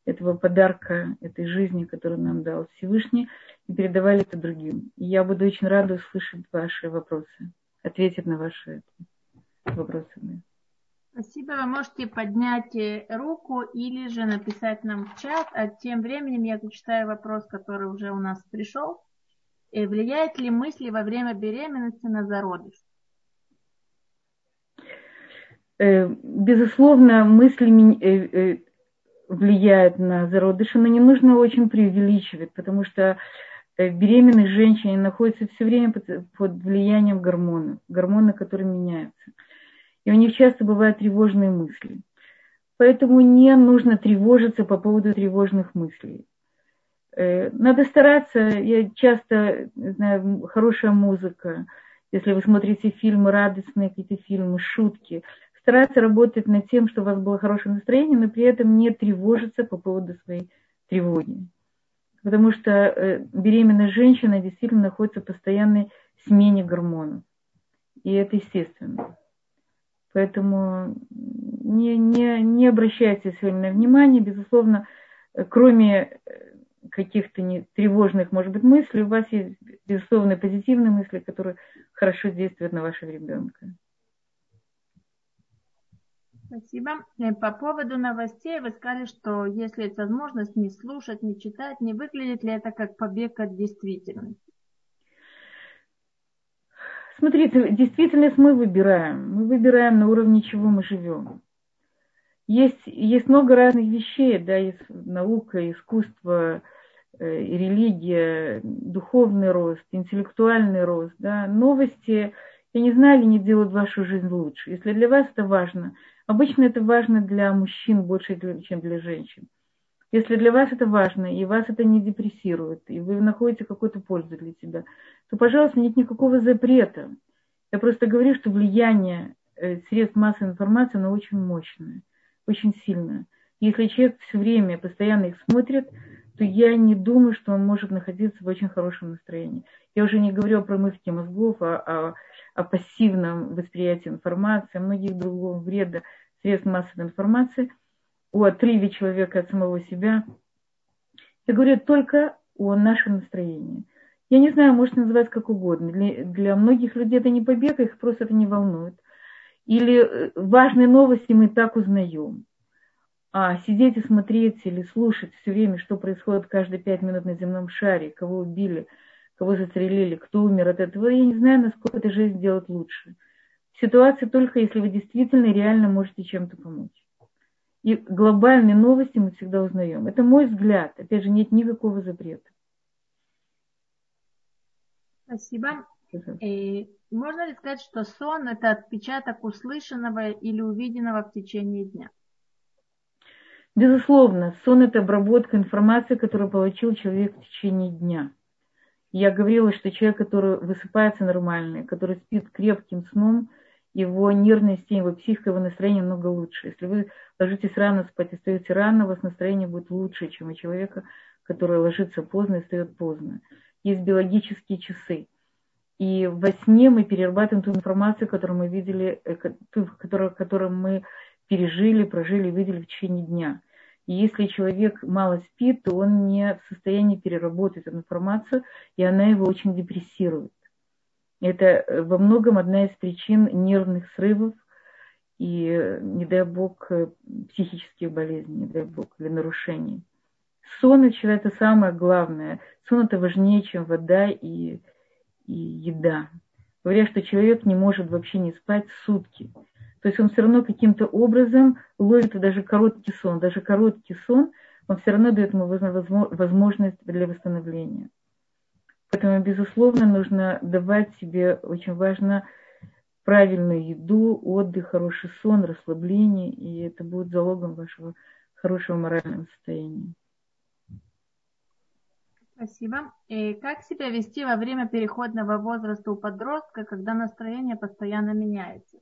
этого подарка, этой жизни, которую нам дал Всевышний, и передавали это другим. И я буду очень рада услышать ваши вопросы, ответить на ваши вопросы. Спасибо. Вы можете поднять э, руку или же написать нам в чат. А тем временем я зачитаю вопрос, который уже у нас пришел. И влияет ли мысли во время беременности на зародыш? Э, безусловно, мысли э, влияют на зародыш, но не нужно очень преувеличивать, потому что беременные женщины находятся все время под влиянием гормонов, гормоны, которые меняются и у них часто бывают тревожные мысли. Поэтому не нужно тревожиться по поводу тревожных мыслей. Э, надо стараться, я часто, знаю, хорошая музыка, если вы смотрите фильмы радостные, какие-то фильмы, шутки, стараться работать над тем, чтобы у вас было хорошее настроение, но при этом не тревожиться по поводу своей тревоги. Потому что э, беременная женщина действительно находится в постоянной смене гормонов. И это естественно. Поэтому не, не, не обращайте сегодня внимания. Безусловно, кроме э, каких-то не, тревожных, может быть, мыслей, у вас есть, безусловно, позитивные мысли, которые хорошо действуют на вашего ребенка. Спасибо. Э, по поводу новостей вы сказали, что если есть возможность не слушать, не читать, не выглядит ли это как побег от действительности? Смотрите, действительность мы выбираем. Мы выбираем на уровне чего мы живем. Есть, есть много разных вещей, да, есть наука, искусство, э, религия, духовный рост, интеллектуальный рост, да, новости, я не знаю, ли не делают вашу жизнь лучше. Если для вас это важно, обычно это важно для мужчин больше, чем для женщин. Если для вас это важно, и вас это не депрессирует, и вы находите какую-то пользу для себя, то, пожалуйста, нет никакого запрета. Я просто говорю, что влияние э, средств массовой информации, оно очень мощное, очень сильное. Если человек все время постоянно их смотрит, то я не думаю, что он может находиться в очень хорошем настроении. Я уже не говорю о промывке мозгов, а о, о пассивном восприятии информации, о многих других вреда средств массовой информации, о отрыве человека от самого себя. Я говорю только о нашем настроении. Я не знаю, можно называть как угодно. Для, для многих людей это не побег, их просто это не волнует. Или э, важные новости мы так узнаем. А сидеть и смотреть или слушать все время, что происходит каждые пять минут на земном шаре, кого убили, кого застрелили, кто умер от этого, я не знаю, насколько эта жизнь делать лучше. Ситуация только, если вы действительно реально можете чем-то помочь. И глобальные новости мы всегда узнаем. Это мой взгляд. Опять же, нет никакого запрета. Спасибо. И можно ли сказать, что сон – это отпечаток услышанного или увиденного в течение дня? Безусловно, сон – это обработка информации, которую получил человек в течение дня. Я говорила, что человек, который высыпается нормально, который спит крепким сном, его нервная система, его психика, его настроение много лучше. Если вы ложитесь рано спать и встаете рано, у вас настроение будет лучше, чем у человека, который ложится поздно и встает поздно есть биологические часы. И во сне мы перерабатываем ту информацию, которую мы видели, э, ту, которую, которую мы пережили, прожили, видели в течение дня. И если человек мало спит, то он не в состоянии переработать эту информацию, и она его очень депрессирует. Это э, во многом одна из причин нервных срывов и, не дай бог, э, психических болезней, не дай бог, или нарушений. Сон это самое главное. Сон это важнее, чем вода и, и еда. Говорят, что человек не может вообще не спать сутки. То есть он все равно каким-то образом ловит даже короткий сон. Даже короткий сон, он все равно дает ему возможность для восстановления. Поэтому, безусловно, нужно давать себе, очень важно, правильную еду, отдых, хороший сон, расслабление, и это будет залогом вашего хорошего морального состояния. Спасибо. И как себя вести во время переходного возраста у подростка, когда настроение постоянно меняется?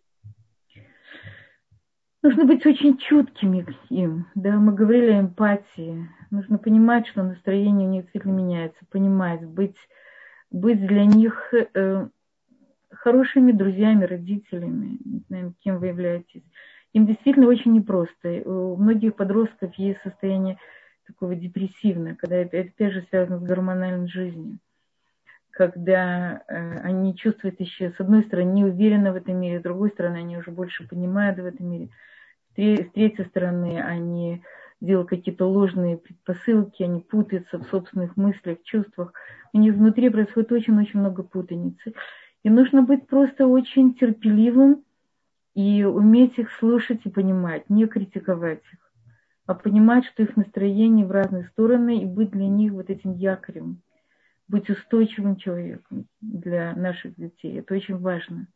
Нужно быть очень чуткими к ним. Да, мы говорили о эмпатии. Нужно понимать, что настроение у них действительно меняется, понимать, быть, быть для них э, хорошими друзьями, родителями, не знаю, кем вы являетесь. Им действительно очень непросто. У многих подростков есть состояние такого депрессивного, когда это опять же связано с гормональной жизнью, когда э, они чувствуют еще, с одной стороны, не уверены в этом мире, с другой стороны, они уже больше понимают в этом мире, с третьей стороны, они делают какие-то ложные предпосылки, они путаются в собственных мыслях, чувствах. У них внутри происходит очень-очень много путаницы. И нужно быть просто очень терпеливым и уметь их слушать и понимать, не критиковать их а понимать, что их настроение в разные стороны и быть для них вот этим якорем, быть устойчивым человеком для наших детей. Это очень важно.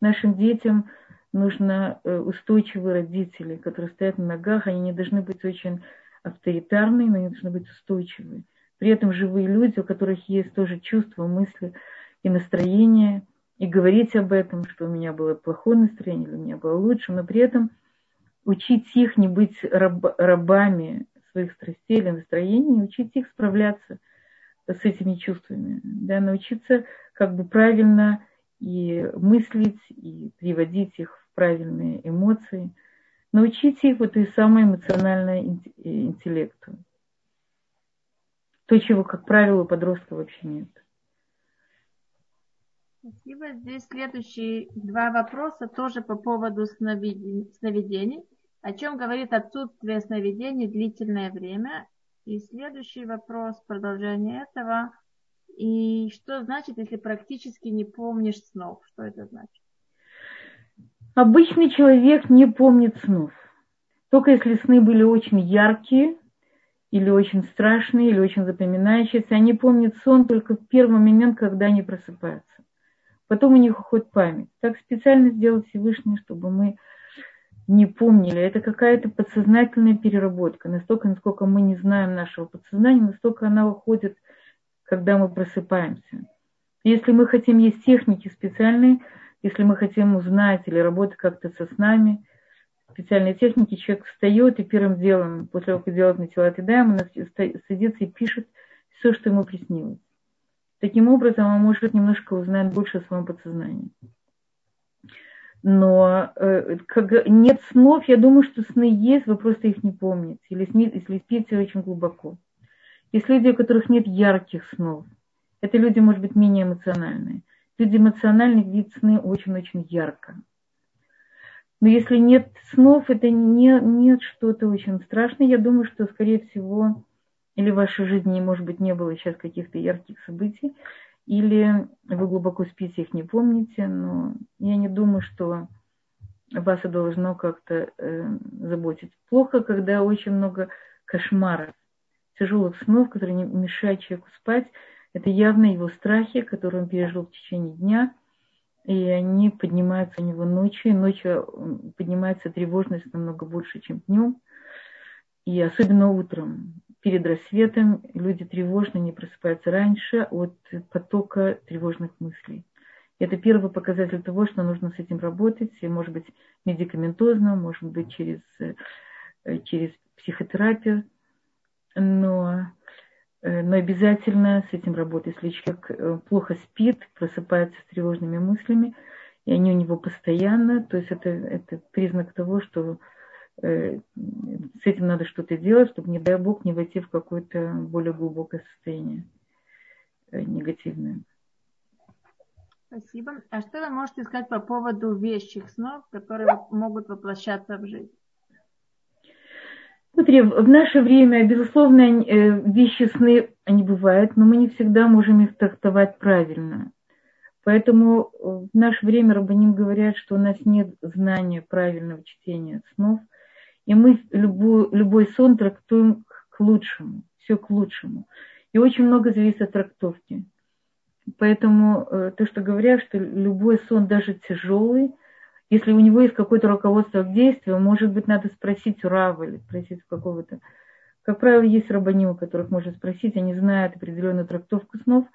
Нашим детям нужно э, устойчивые родители, которые стоят на ногах, они не должны быть очень авторитарные, но они должны быть устойчивые. При этом живые люди, у которых есть тоже чувства, мысли и настроение, и говорить об этом, что у меня было плохое настроение или у меня было лучше, но при этом – учить их не быть раб, рабами своих страстей или настроений, учить их справляться с этими чувствами, да, научиться как бы правильно и мыслить, и приводить их правильные эмоции, научить их вот и самое эмоциональное интеллекту. То, чего, как правило, у подростка вообще нет. Спасибо. Здесь следующие два вопроса тоже по поводу сновидений о чем говорит отсутствие сновидений длительное время. И следующий вопрос, продолжение этого. И что значит, если практически не помнишь снов? Что это значит? Обычный человек не помнит снов. Только если сны были очень яркие, или очень страшные, или очень запоминающиеся, они помнят сон только в первый момент, когда они просыпаются. Потом у них уходит память. Так специально сделал Всевышний, чтобы мы не помнили. Это какая-то подсознательная переработка. Настолько, насколько мы не знаем нашего подсознания, настолько она уходит, когда мы просыпаемся. Если мы хотим, есть техники специальные, если мы хотим узнать или работать как-то со снами, специальной техники человек встает и первым делом, после того, как делает Натилат Идаем, он садится и пишет все, что ему приснилось. Таким образом, он может немножко узнать больше о своем подсознании. Но э, как нет снов, я думаю, что сны есть, вы просто их не помните. Или, сни, если спите очень глубоко. Есть люди, у которых нет ярких снов. Это люди, может быть, менее эмоциональные. Люди видят сны очень-очень ярко. Но если нет снов, это не, нет что-то очень страшное. Я думаю, что, скорее всего, или в вашей жизни, может быть, не было сейчас каких-то ярких событий, или вы глубоко спите, их не помните, но я не думаю, что вас это должно как-то э, заботить. Плохо, когда очень много кошмаров, тяжелых снов, которые не мешают человеку спать. Это явно его страхи, которые он пережил в течение дня, и они поднимаются у него ночью, и ночью поднимается тревожность намного больше, чем днем, и особенно утром перед рассветом люди тревожно не просыпаются раньше от потока тревожных мыслей. Это первый показатель того, что нужно с этим работать, и, может быть, медикаментозно, может быть, через, э, через психотерапию, но, но обязательно с этим работать. Если человек э, плохо спит, просыпается с тревожными мыслями, и они у него постоянно, то есть это, это признак того, что Э, с этим надо что-то делать, чтобы, не дай бог, не войти в какое-то более глубокое состояние э, негативное. Спасибо. А что вы можете сказать по поводу вещих снов, которые могут воплощаться в жизнь? Смотри, в наше время, безусловно, э, вещи сны, они бывают, но мы не всегда можем их трактовать правильно. Поэтому в наше время Рабаним говорят, что у нас нет знания правильного чтения снов – и мы любой, любой сон трактуем к лучшему, все к лучшему. И очень много зависит от трактовки. Поэтому э, то, что говорят, что любой сон, даже тяжелый, если у него есть какое-то руководство к действию, может быть, надо спросить у Рава или спросить у какого-то. Как правило, есть рабани, у которых можно спросить, они знают определенную трактовку снов.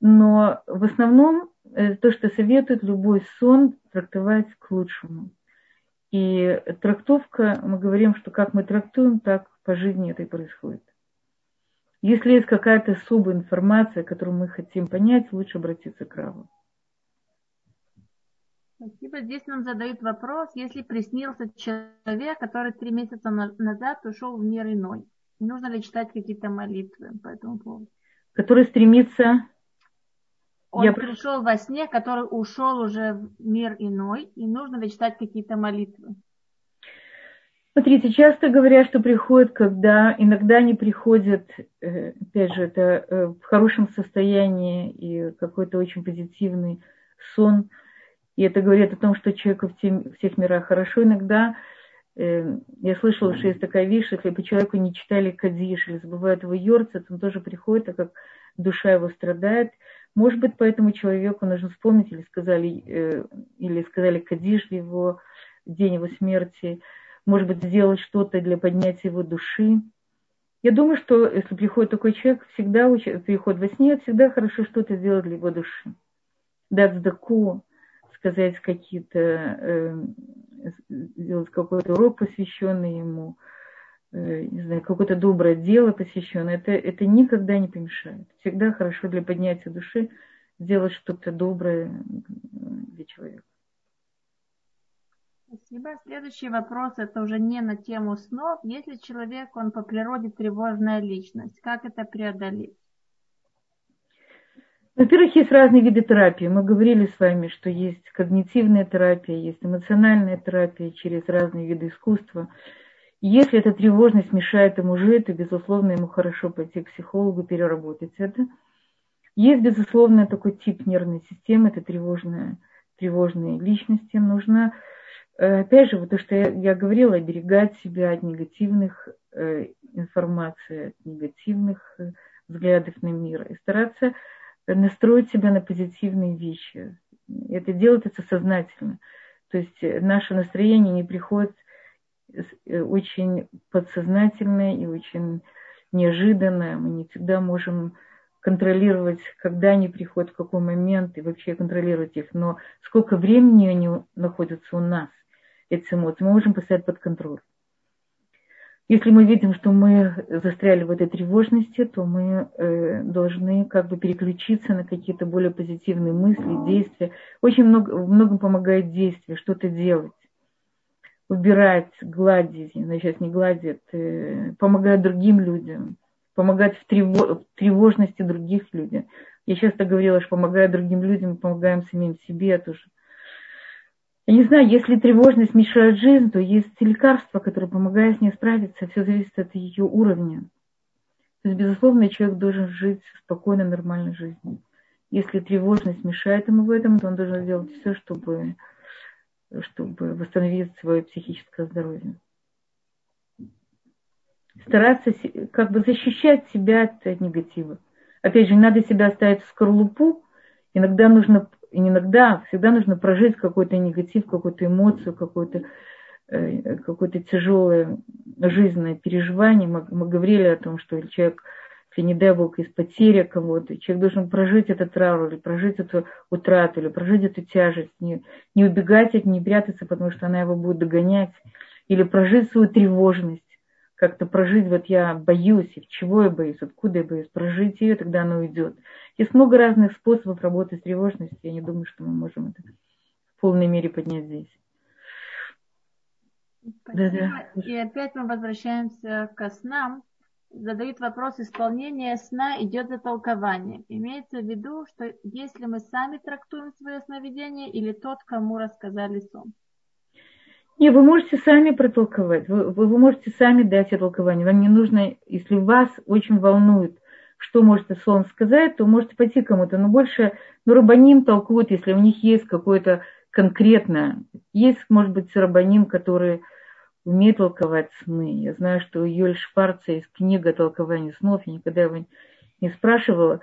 Но в основном э, то, что советуют, любой сон трактовать к лучшему. И трактовка, мы говорим, что как мы трактуем, так по жизни это и происходит. Если есть какая-то особая информация, которую мы хотим понять, лучше обратиться к Раву. Спасибо. Здесь нам задают вопрос, если приснился человек, который три месяца назад ушел в мир иной, нужно ли читать какие-то молитвы по этому поводу? Который стремится он я... пришел во сне, который ушел уже в мир иной, и нужно ли читать какие-то молитвы? Смотрите, часто говорят, что приходят, когда иногда они приходят, э, опять же, это э, в хорошем состоянии и какой-то очень позитивный сон. И это говорит о том, что человеку в, тем, в тех мирах хорошо. Иногда э, я слышала, что есть такая вещь, если бы человеку не читали Кадиш или забывают его Йорцет, он тоже приходит, так как душа его страдает – может быть, поэтому человеку нужно вспомнить, или сказали, э, или сказали Кадиш в его день его смерти, может быть, сделать что-то для поднятия его души. Я думаю, что если приходит такой человек, всегда приходит во сне, всегда хорошо что-то сделать для его души. Дать сдаку, сказать какие-то, э, сделать какой-то урок, посвященный ему, Э, не знаю, какое-то доброе дело посвященное, это, это никогда не помешает. Всегда хорошо для поднятия души сделать что-то доброе для человека. Спасибо. Следующий вопрос, это уже не на тему снов. Если человек, он по природе тревожная личность, как это преодолеть? Во-первых, есть разные виды терапии. Мы говорили с вами, что есть когнитивная терапия, есть эмоциональная терапия через разные виды искусства. Если эта тревожность мешает ему жить, то, безусловно, ему хорошо пойти к психологу, переработать это. Есть, безусловно, такой тип нервной системы, это тревожная, тревожные личности. Нужно, э, опять же, вот то, что я, я говорила, оберегать себя от негативных э, информации, от негативных э, взглядов на мир и стараться настроить себя на позитивные вещи. Это делать это сознательно. То есть наше настроение не приходит Э, очень подсознательное и очень неожиданное. Мы не всегда можем контролировать, когда они приходят, в какой момент, и вообще контролировать их. Но сколько времени они находятся у нас, эти эмоции, мы можем поставить под контроль. Если мы видим, что мы застряли в этой тревожности, то мы э, должны как бы переключиться на какие-то более позитивные мысли, действия. Очень много, многом помогает действие, что-то делать. Убирать, гладить, ну, сейчас не гладит, э, помогать другим людям, помогать в, трево, в тревожности других людей. Я часто говорила, что помогая другим людям, помогаем самим себе тоже. Я не знаю, если тревожность мешает жизнь, то есть лекарства, которые помогают с ней справиться. Все зависит от ее уровня. То есть, безусловно, человек должен жить спокойно, нормальной жизнью. Если тревожность мешает ему в этом, то он должен сделать все, чтобы, чтобы восстановить свое психическое здоровье. Стараться как бы защищать себя от негатива. Опять же, не надо себя ставить в скорлупу. Иногда нужно иногда всегда нужно прожить какой-то негатив, какую-то эмоцию, какое-то э, какое-то тяжелое жизненное переживание. Мы, мы говорили о том, что человек, если не дай Бог, из потери кого-то, человек должен прожить этот траур, или прожить эту утрату, или прожить эту тяжесть, не, не убегать от нее, не прятаться, потому что она его будет догонять, или прожить свою тревожность, как-то прожить, вот я боюсь, и чего я боюсь, откуда я боюсь, прожить ее, тогда она уйдет. Есть много разных способов работы с тревожностью. Я не думаю, что мы можем это в полной мере поднять здесь. Да, да. И опять мы возвращаемся к снам. Задают вопрос, исполнение сна идет за толкование. Имеется в виду, что если мы сами трактуем свое сновидение или тот, кому рассказали сон. Не, вы можете сами протолковать, вы, вы, можете сами дать толкование. Вам не нужно, если вас очень волнует что может сон сказать, то можете пойти кому-то. Но больше, ну, рабаним толкуют, если у них есть какое-то конкретное. Есть, может быть, рабаним, которые умеют толковать сны. Я знаю, что у Юль Шпарца есть книга толкования снов, я никогда его не спрашивала.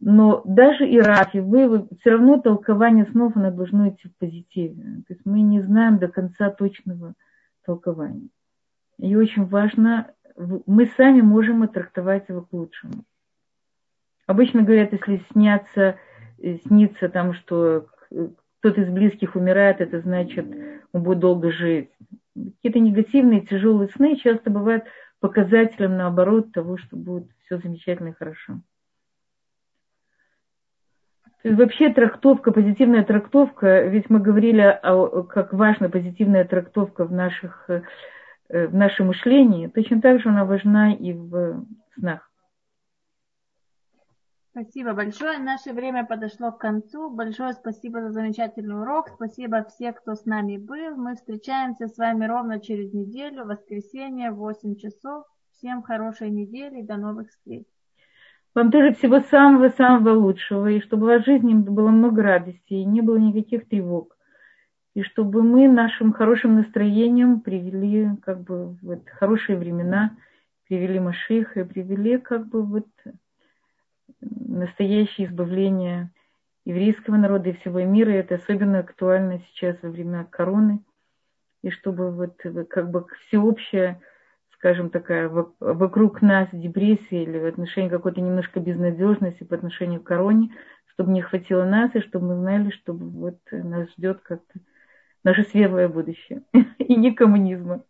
Но даже и Рафи, вы, все равно толкование снов, оно должно идти в позитиве. То есть мы не знаем до конца точного толкования. И очень важно, мы сами можем трактовать его к лучшему. Обычно говорят, если снятся, э, снится там, что кто-то из близких умирает, это значит, он будет долго жить. Какие-то негативные, тяжелые сны часто бывают показателем, наоборот, того, что будет все замечательно и хорошо. То есть вообще трактовка, позитивная трактовка, ведь мы говорили, о, как важна позитивная трактовка в, наших, э, в нашем мышлении, точно так же она важна и в снах. Спасибо большое. Наше время подошло к концу. Большое спасибо за замечательный урок. Спасибо всем, кто с нами был. Мы встречаемся с вами ровно через неделю, воскресенье, 8 часов. Всем хорошей недели и до новых встреч. Вам тоже всего самого-самого лучшего. И чтобы в жизни было много радости и не было никаких тревог. И чтобы мы нашим хорошим настроением привели как бы вот хорошие времена, привели Машиха и привели как бы вот настоящее избавление еврейского народа и всего мира. И это особенно актуально сейчас во время короны. И чтобы вот как бы всеобщая, скажем, такая вокруг нас депрессия или в отношении какой-то немножко безнадежности по отношению к короне, чтобы не хватило нас, и чтобы мы знали, чтобы вот нас ждет как-то наше светлое будущее [laughs] и не коммунизма.